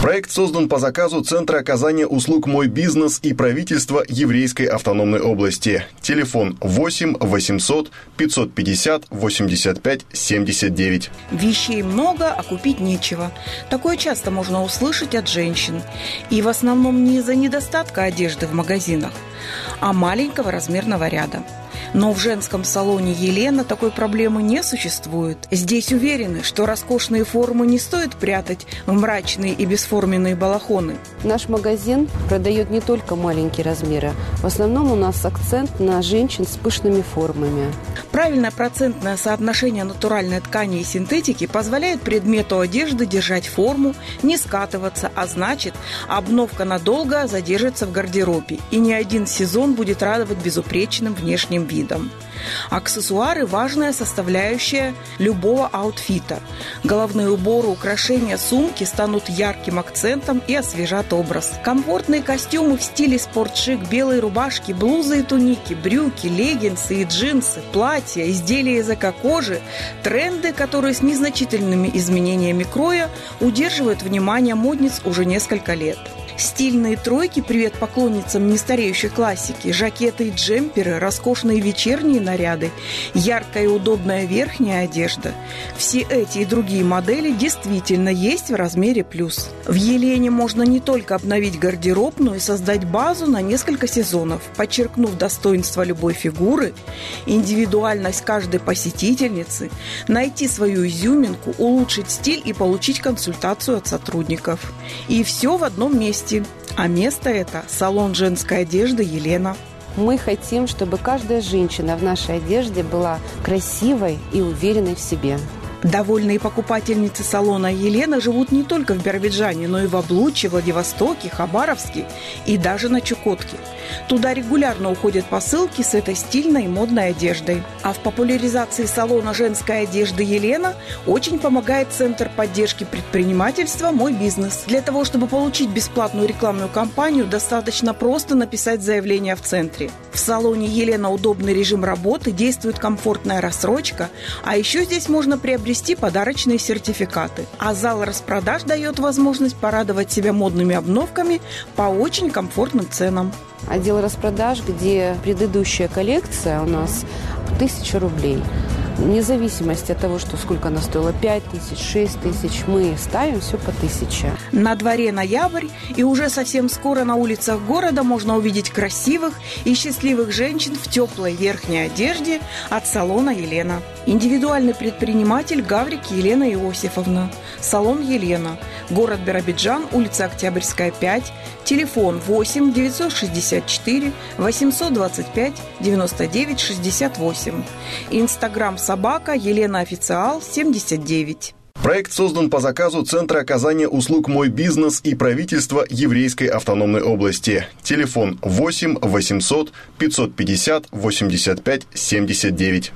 Проект создан по заказу Центра оказания услуг «Мой бизнес» и правительства Еврейской автономной области. Телефон 8 800 550 85 79. Вещей много, а купить нечего. Такое часто можно услышать от женщин. И в основном не из-за недостатка одежды в магазинах, а маленького размерного ряда. Но в женском салоне Елена такой проблемы не существует. Здесь уверены, что роскошные формы не стоит прятать в мрачные и бесформенные балахоны. Наш магазин продает не только маленькие размеры. В основном у нас акцент на женщин с пышными формами. Правильное процентное соотношение натуральной ткани и синтетики позволяет предмету одежды держать форму, не скатываться, а значит, обновка надолго задержится в гардеробе, и ни один сезон будет радовать безупречным внешним видом. Аксессуары – важная составляющая любого аутфита. Головные уборы, украшения, сумки станут ярким акцентом и освежат образ. Комфортные костюмы в стиле спортшик, белые рубашки, блузы и туники, брюки, леггинсы и джинсы, платья, изделия из эко-кожи – тренды, которые с незначительными изменениями кроя удерживают внимание модниц уже несколько лет. Стильные тройки «Привет поклонницам нестареющей классики», жакеты и джемперы, роскошные вечерние наряды, яркая и удобная верхняя одежда. Все эти и другие модели действительно есть в размере плюс. В Елене можно не только обновить гардероб, но и создать базу на несколько сезонов, подчеркнув достоинство любой фигуры, индивидуальность каждой посетительницы, найти свою изюминку, улучшить стиль и получить консультацию от сотрудников. И все в одном месте гости. А место это – салон женской одежды «Елена». Мы хотим, чтобы каждая женщина в нашей одежде была красивой и уверенной в себе. Довольные покупательницы салона «Елена» живут не только в Биробиджане, но и в Облуче, Владивостоке, Хабаровске и даже на Чукотке. Туда регулярно уходят посылки с этой стильной и модной одеждой. А в популяризации салона женской одежды «Елена» очень помогает Центр поддержки предпринимательства «Мой бизнес». Для того, чтобы получить бесплатную рекламную кампанию, достаточно просто написать заявление в центре. В салоне «Елена» удобный режим работы, действует комфортная рассрочка, а еще здесь можно приобрести подарочные сертификаты. А зал распродаж дает возможность порадовать себя модными обновками по очень комфортным ценам. Отдел распродаж, где предыдущая коллекция у нас тысяча рублей – вне зависимости от того, что сколько она стоила, 5 тысяч, 6 тысяч, мы ставим все по тысяче. На дворе ноябрь, и уже совсем скоро на улицах города можно увидеть красивых и счастливых женщин в теплой верхней одежде от салона «Елена». Индивидуальный предприниматель Гаврик Елена Иосифовна. Салон «Елена». Город Биробиджан, улица Октябрьская, 5. Телефон 8 964 825 99 68. Инстаграм собака Елена Официал 79. Проект создан по заказу Центра оказания услуг «Мой бизнес» и правительства Еврейской автономной области. Телефон 8 800 550 85 79.